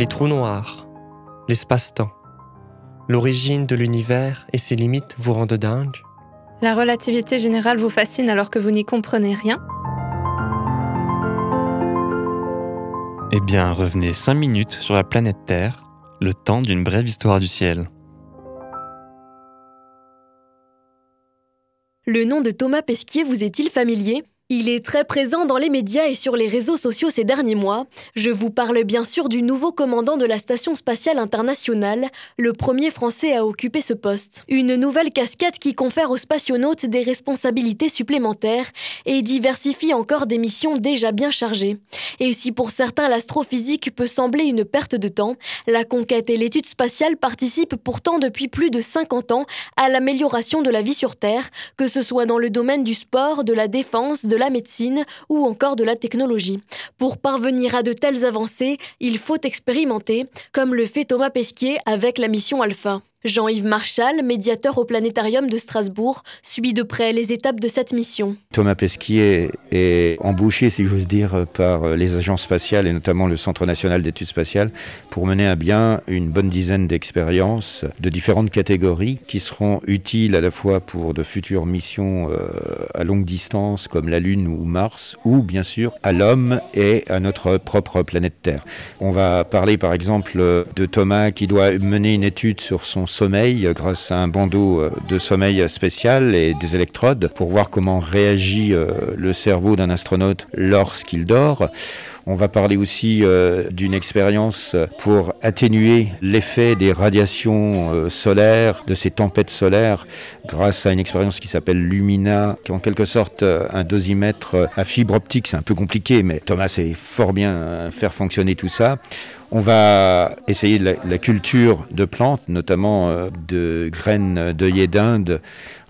les trous noirs, l'espace-temps, l'origine de l'univers et ses limites vous rendent dingue. La relativité générale vous fascine alors que vous n'y comprenez rien? Eh bien, revenez 5 minutes sur la planète Terre, le temps d'une brève histoire du ciel. Le nom de Thomas Pesquier vous est-il familier? Il est très présent dans les médias et sur les réseaux sociaux ces derniers mois. Je vous parle bien sûr du nouveau commandant de la Station spatiale internationale, le premier Français à occuper ce poste. Une nouvelle casquette qui confère aux spationautes des responsabilités supplémentaires et diversifie encore des missions déjà bien chargées. Et si pour certains l'astrophysique peut sembler une perte de temps, la conquête et l'étude spatiale participent pourtant depuis plus de 50 ans à l'amélioration de la vie sur Terre, que ce soit dans le domaine du sport, de la défense, de la médecine ou encore de la technologie. Pour parvenir à de telles avancées, il faut expérimenter, comme le fait Thomas Pesquier avec la mission Alpha. Jean-Yves Marchal, médiateur au planétarium de Strasbourg, suit de près les étapes de cette mission. Thomas Pesquier est embauché, si j'ose dire, par les agences spatiales et notamment le Centre national d'études spatiales pour mener à bien une bonne dizaine d'expériences de différentes catégories qui seront utiles à la fois pour de futures missions euh, à longue distance comme la Lune ou Mars ou bien sûr à l'homme et à notre propre planète Terre. On va parler par exemple de Thomas qui doit mener une étude sur son sommeil grâce à un bandeau euh, de sommeil spécial et des électrodes pour voir comment réagit euh, le cerveau d'un astronaute lorsqu'il dort. On va parler aussi euh, d'une expérience pour atténuer l'effet des radiations solaires, de ces tempêtes solaires, grâce à une expérience qui s'appelle Lumina, qui est en quelque sorte un dosimètre à fibre optique. C'est un peu compliqué, mais Thomas sait fort bien faire fonctionner tout ça. On va essayer la, culture de plantes, notamment euh, de graines d'œillets d'Inde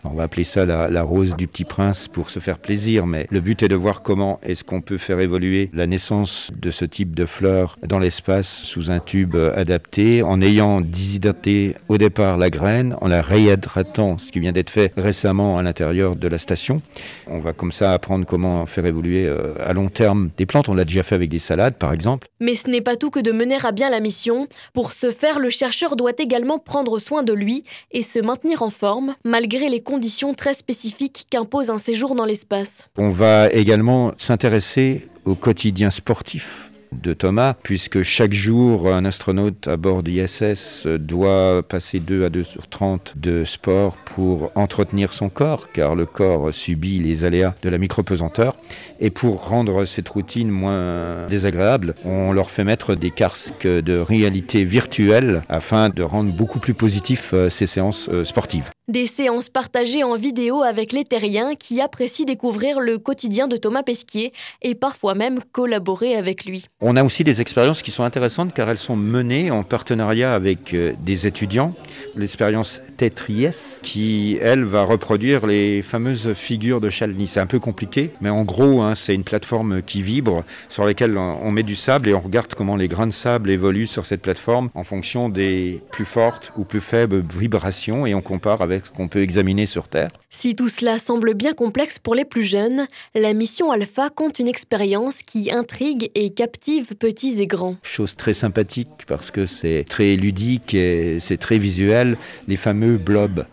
on va appeler ça la, rose du petit prince pour se faire plaisir, mais le but est de voir comment est-ce qu'on peut faire évoluer la naissance de ce type de fleurs dans l'espace sous un tube adapté, en ayant déshydraté au départ la graine, en la réhydratant, ce qui vient d'être fait récemment à l'intérieur de la station. On va comme ça apprendre comment faire évoluer euh, à long terme des plantes. On l'a déjà fait avec des salades, par exemple. Mais ce n'est pas tout que de mener à bien la mission. Pour ce faire, le chercheur doit également prendre soin de lui et se maintenir en forme, malgré les conditions très spécifiques qu'impose un séjour dans l'espace. On va également s'intéresser au quotidien sportif de Thomas, puisque chaque jour, un astronaute à bord d'ISS doit passer 2 à 2 sur 30 de sport pour entretenir son corps, car le corps subit les aléas de la micropesanteur. Et pour rendre cette routine moins désagréable, on leur fait mettre des casques de réalité virtuelle afin de rendre beaucoup plus positif euh, ces séances euh, sportives. Des séances partagées en vidéo avec les terriens qui apprécient découvrir le quotidien de Thomas Pesquier et parfois même collaborer avec lui. On a aussi des expériences qui sont intéressantes car elles sont menées en partenariat avec euh, des étudiants. L'expérience Tetries qui, elle, va reproduire les fameuses figures de Chalny. C'est un peu compliqué, mais en gros, hein, c'est une plateforme qui vibre sur laquelle on met du sable et on regarde comment les grains de sable évoluent sur cette plateforme en fonction des plus fortes ou plus faibles vibrations et on compare avec qu'on peut examiner sur Terre. Si tout cela semble bien complexe pour les plus jeunes, la mission Alpha compte une expérience qui intrigue et captive petits et grands. Chose très sympathique parce que c'est très ludique et c'est très visuel, les fameux blobs.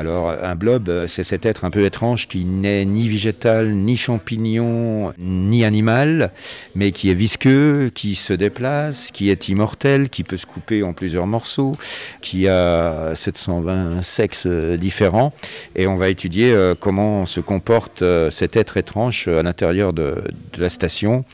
Alors un blob, euh, c'est cet être un peu étrange qui n'est ni végétal, ni champignon, ni animal, mais qui est visqueux, qui se déplace, qui est immortel, qui peut se couper en plusieurs morceaux, qui a 720 sexes différents. Et on va étudier euh, comment se comporte euh, cet être étrange à l'intérieur de, de la station.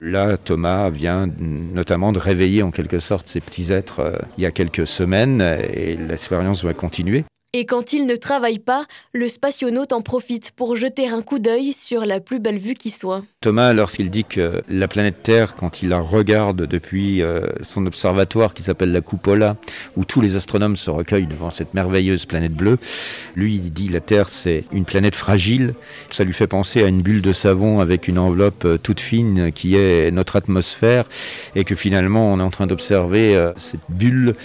Là, Thomas vient notamment de réveiller en quelque sorte ces petits êtres il y a quelques semaines et l'expérience va continuer. Et quand il ne travaille pas, le spationaute en profite pour jeter un coup d'œil sur la plus belle vue qui soit. Thomas, lorsqu'il dit que la planète Terre, quand il la regarde depuis euh, son observatoire qui s'appelle la Cupola, où tous les astronomes se recueillent devant cette merveilleuse planète bleue, lui, il dit la Terre, c'est une planète fragile. Ça lui fait penser à une bulle de savon avec une enveloppe euh, toute fine qui est notre atmosphère, et que finalement, on est en train d'observer euh, cette bulle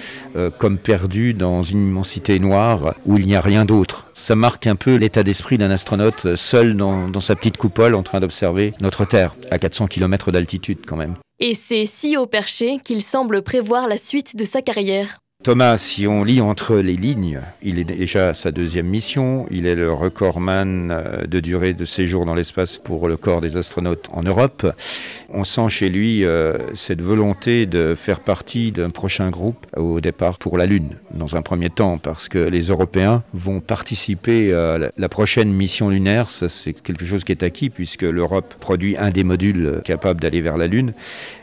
comme perdue dans une immensité noire où il n'y a rien d'autre. Ça marque un peu l'état d'esprit d'un astronaute seul dans, dans sa petite coupole en train d'observer notre Terre, à 400 km d'altitude quand même. Et c'est si haut perché qu'il semble prévoir la suite de sa carrière. Thomas, si on lit entre les lignes, il est déjà à sa deuxième mission. Il est le recordman euh, de durée de séjour dans l'espace pour le corps des astronautes en Europe. On sent chez lui euh, cette volonté de faire partie d'un prochain groupe au départ pour la Lune, dans un premier temps, parce que les Européens vont participer à la prochaine mission lunaire. Ça, c'est quelque chose qui est acquis, puisque l'Europe produit un des modules capables d'aller vers la Lune.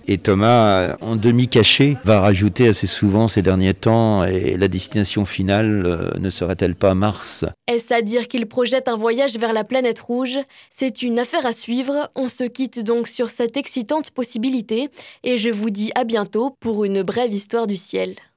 Et Thomas, en demi-caché, va rajouter assez souvent ces derniers temps, et la destination finale euh, ne serait-elle pas Mars? Est-ce à dire qu'il projette un voyage vers la planète rouge? C'est une affaire à suivre. On se quitte donc sur cette excitante possibilité, et je vous dis à bientôt pour une brève histoire du ciel.